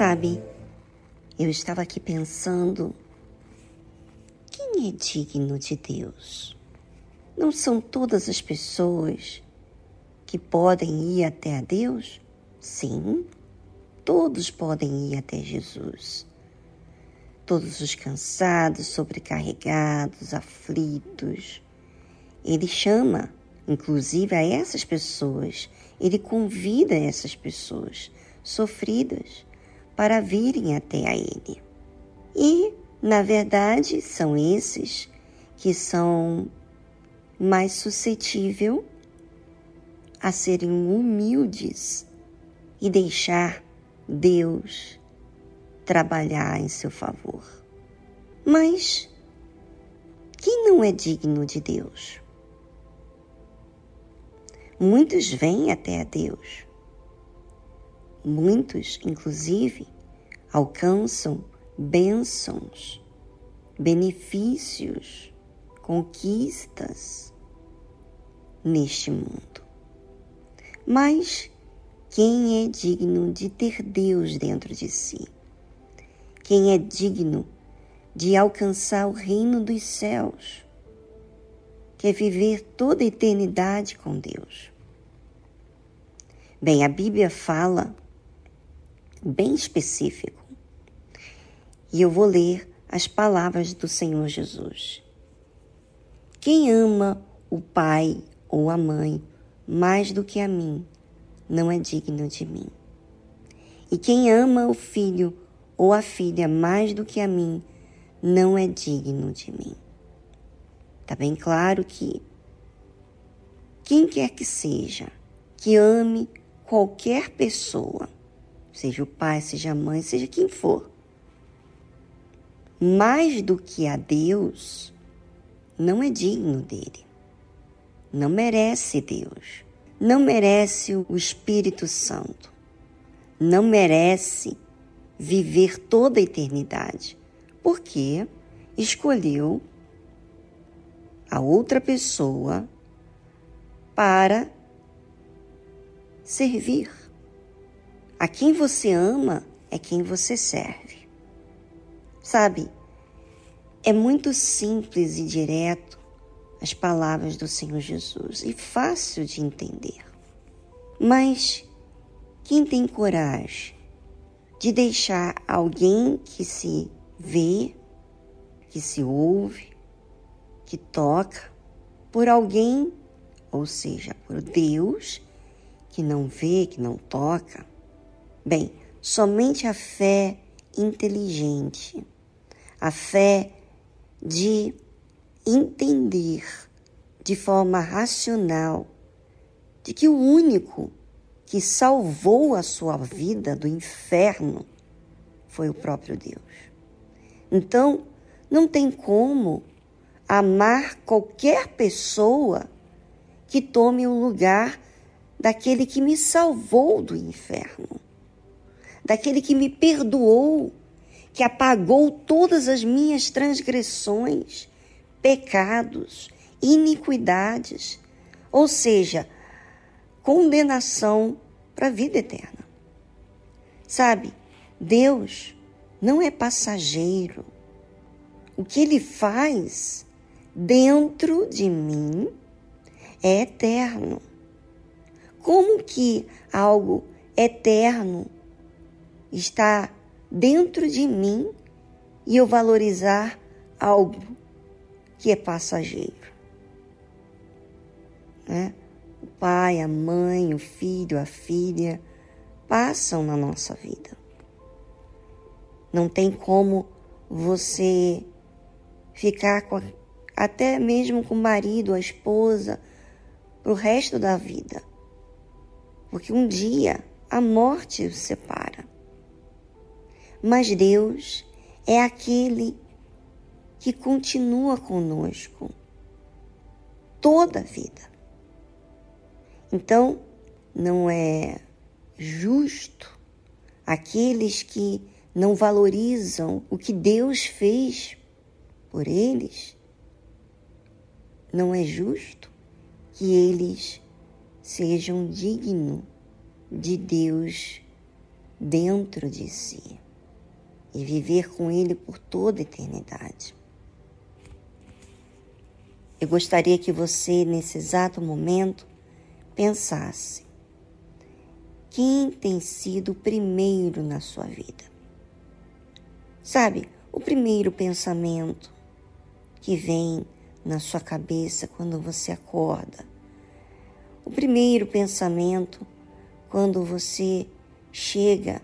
Sabe, eu estava aqui pensando: quem é digno de Deus? Não são todas as pessoas que podem ir até a Deus? Sim, todos podem ir até Jesus. Todos os cansados, sobrecarregados, aflitos. Ele chama, inclusive, a essas pessoas, ele convida essas pessoas sofridas para virem até a ele. E, na verdade, são esses que são mais suscetíveis a serem humildes e deixar Deus trabalhar em seu favor. Mas quem não é digno de Deus? Muitos vêm até a Deus. Muitos, inclusive, alcançam bênçãos, benefícios, conquistas neste mundo. Mas quem é digno de ter Deus dentro de si? Quem é digno de alcançar o reino dos céus? Quer viver toda a eternidade com Deus? Bem, a Bíblia fala bem específico. E eu vou ler as palavras do Senhor Jesus. Quem ama o pai ou a mãe mais do que a mim, não é digno de mim. E quem ama o filho ou a filha mais do que a mim, não é digno de mim. Está bem claro que quem quer que seja, que ame qualquer pessoa, seja o pai, seja a mãe, seja quem for, mais do que a Deus, não é digno dele. Não merece Deus, não merece o Espírito Santo, não merece viver toda a eternidade, porque escolheu a outra pessoa para servir. A quem você ama é quem você serve. Sabe, é muito simples e direto as palavras do Senhor Jesus e fácil de entender. Mas quem tem coragem de deixar alguém que se vê, que se ouve, que toca, por alguém, ou seja, por Deus, que não vê, que não toca? Bem, somente a fé inteligente, a fé de entender de forma racional de que o único que salvou a sua vida do inferno foi o próprio Deus. Então, não tem como amar qualquer pessoa que tome o lugar daquele que me salvou do inferno, daquele que me perdoou, que apagou todas as minhas transgressões pecados, iniquidades, ou seja, condenação para a vida eterna. Sabe, Deus não é passageiro. O que ele faz dentro de mim é eterno. Como que algo eterno está dentro de mim e eu valorizar algo que é passageiro. Né? O pai, a mãe, o filho, a filha passam na nossa vida. Não tem como você ficar com, até mesmo com o marido, a esposa, para o resto da vida. Porque um dia a morte os separa. Mas Deus é aquele que continua conosco toda a vida. Então, não é justo aqueles que não valorizam o que Deus fez por eles. Não é justo que eles sejam dignos de Deus dentro de si e viver com Ele por toda a eternidade. Eu gostaria que você, nesse exato momento, pensasse: quem tem sido o primeiro na sua vida? Sabe, o primeiro pensamento que vem na sua cabeça quando você acorda. O primeiro pensamento quando você chega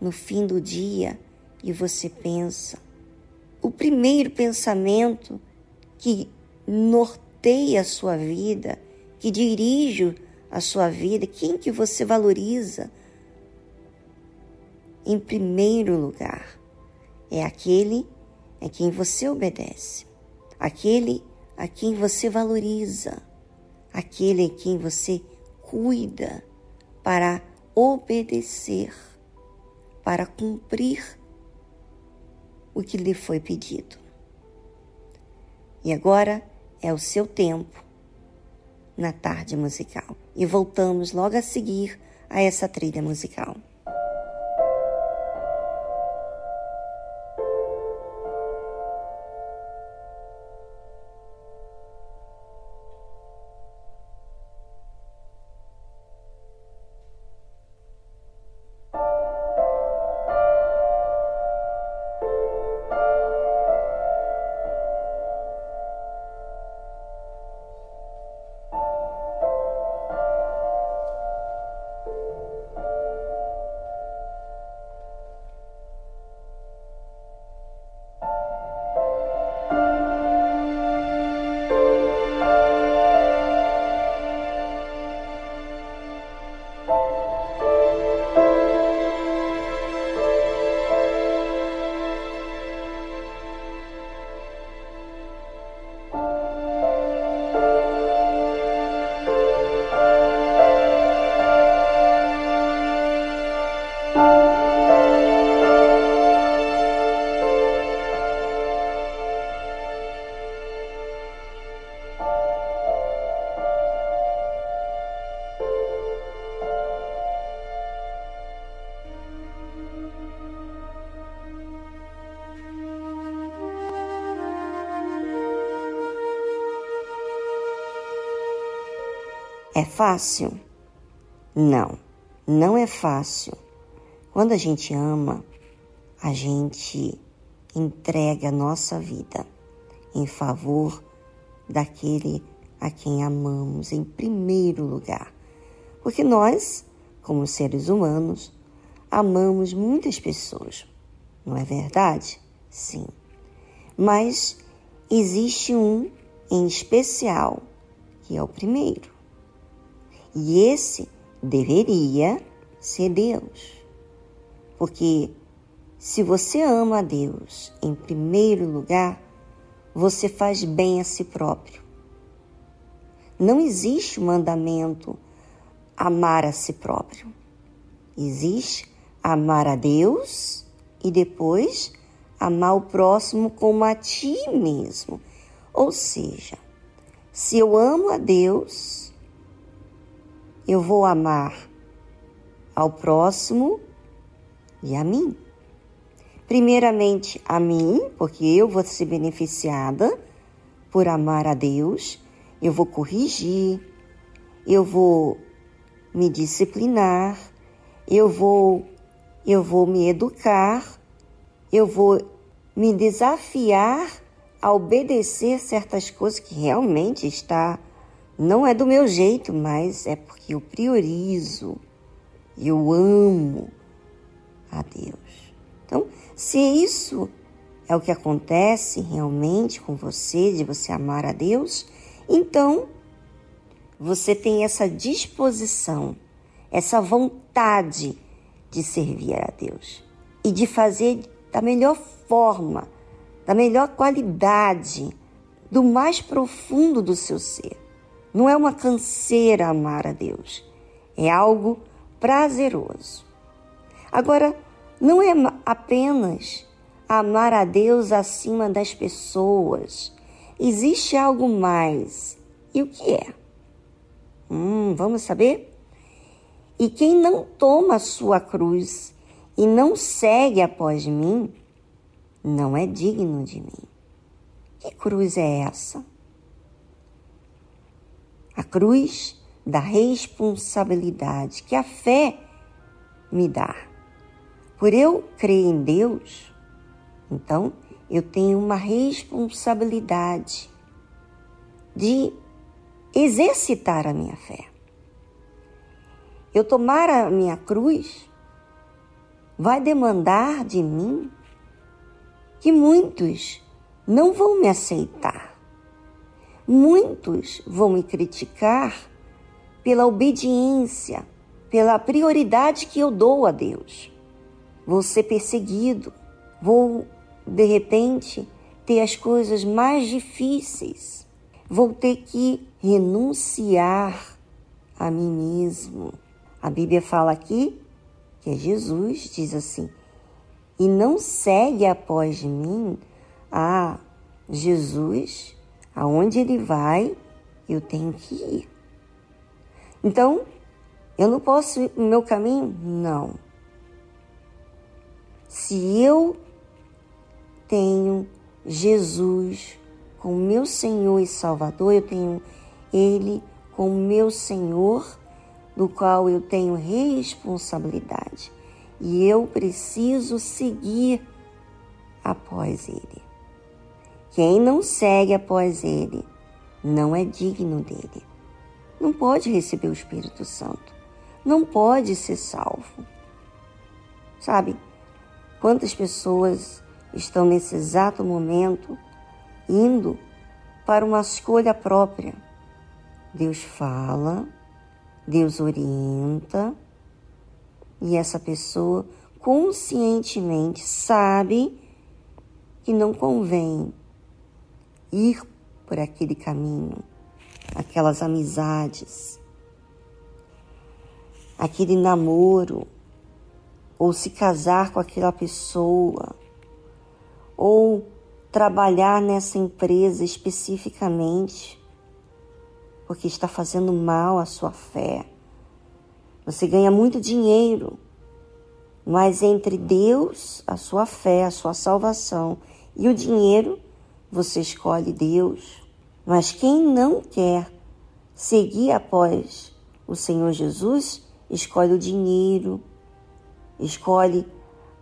no fim do dia e você pensa. O primeiro pensamento que norteia a sua vida, que dirige a sua vida, quem que você valoriza? Em primeiro lugar, é aquele a quem você obedece, aquele a quem você valoriza, aquele a quem você cuida para obedecer, para cumprir o que lhe foi pedido. E agora é o seu tempo na tarde musical. E voltamos logo a seguir a essa trilha musical. É fácil? Não, não é fácil. Quando a gente ama, a gente entrega a nossa vida em favor daquele a quem amamos em primeiro lugar. Porque nós, como seres humanos, amamos muitas pessoas, não é verdade? Sim. Mas existe um em especial que é o primeiro. E esse deveria ser Deus. Porque se você ama a Deus em primeiro lugar, você faz bem a si próprio. Não existe mandamento amar a si próprio. Existe amar a Deus e depois amar o próximo como a ti mesmo. Ou seja, se eu amo a Deus, eu vou amar ao próximo e a mim. Primeiramente a mim, porque eu vou ser beneficiada por amar a Deus, eu vou corrigir, eu vou me disciplinar, eu vou eu vou me educar, eu vou me desafiar a obedecer certas coisas que realmente está não é do meu jeito, mas é porque eu priorizo, eu amo a Deus. Então, se isso é o que acontece realmente com você, de você amar a Deus, então você tem essa disposição, essa vontade de servir a Deus e de fazer da melhor forma, da melhor qualidade, do mais profundo do seu ser. Não é uma canseira amar a Deus, é algo prazeroso. Agora, não é apenas amar a Deus acima das pessoas. Existe algo mais. E o que é? Hum, vamos saber? E quem não toma a sua cruz e não segue após mim, não é digno de mim. Que cruz é essa? A cruz da responsabilidade que a fé me dá. Por eu crer em Deus, então eu tenho uma responsabilidade de exercitar a minha fé. Eu tomar a minha cruz vai demandar de mim que muitos não vão me aceitar. Muitos vão me criticar pela obediência, pela prioridade que eu dou a Deus. Vou ser perseguido, vou de repente ter as coisas mais difíceis, vou ter que renunciar a mim mesmo. A Bíblia fala aqui que é Jesus, diz assim: e não segue após mim, ah, Jesus, aonde ele vai, eu tenho que ir. Então, eu não posso ir no meu caminho? Não. Se eu tenho Jesus como meu Senhor e Salvador, eu tenho Ele como meu Senhor do qual eu tenho responsabilidade e eu preciso seguir após ele. Quem não segue após ele não é digno dele. Não pode receber o Espírito Santo. Não pode ser salvo. Sabe, quantas pessoas estão nesse exato momento indo para uma escolha própria? Deus fala, Deus orienta e essa pessoa conscientemente sabe que não convém ir por aquele caminho, aquelas amizades, aquele namoro, ou se casar com aquela pessoa, ou trabalhar nessa empresa especificamente porque está fazendo mal à sua fé. Você ganha muito dinheiro, mas entre Deus, a sua fé, a sua salvação e o dinheiro, você escolhe Deus. Mas quem não quer seguir após o Senhor Jesus, escolhe o dinheiro, escolhe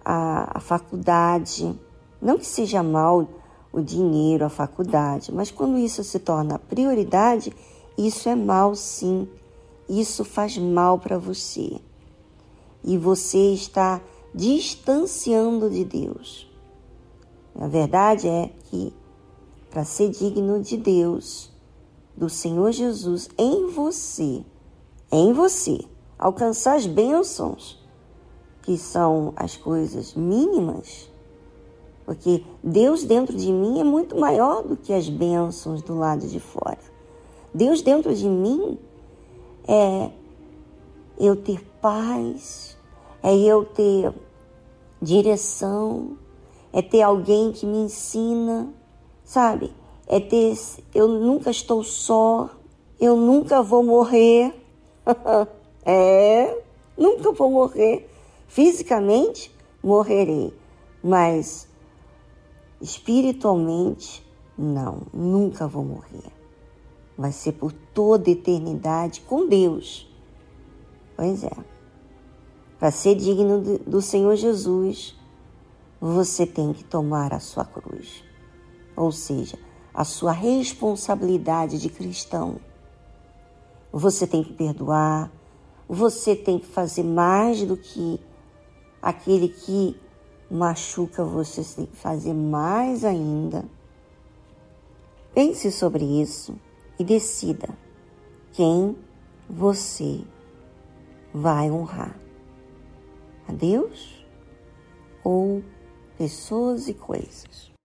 a, a faculdade. Não que seja mal o dinheiro, a faculdade, mas quando isso se torna prioridade, isso é mal, sim. Isso faz mal para você. E você está distanciando de Deus. A verdade é que para ser digno de Deus, do Senhor Jesus em você, em você, alcançar as bênçãos, que são as coisas mínimas, porque Deus dentro de mim é muito maior do que as bênçãos do lado de fora. Deus dentro de mim é eu ter paz, é eu ter direção, é ter alguém que me ensina, sabe? É ter eu nunca estou só, eu nunca vou morrer. é, nunca vou morrer. Fisicamente morrerei, mas espiritualmente não, nunca vou morrer vai ser por toda eternidade com Deus. Pois é. Para ser digno do Senhor Jesus, você tem que tomar a sua cruz. Ou seja, a sua responsabilidade de cristão. Você tem que perdoar, você tem que fazer mais do que aquele que machuca você, tem que fazer mais ainda. Pense sobre isso e decida quem você vai honrar: a Deus ou pessoas e coisas.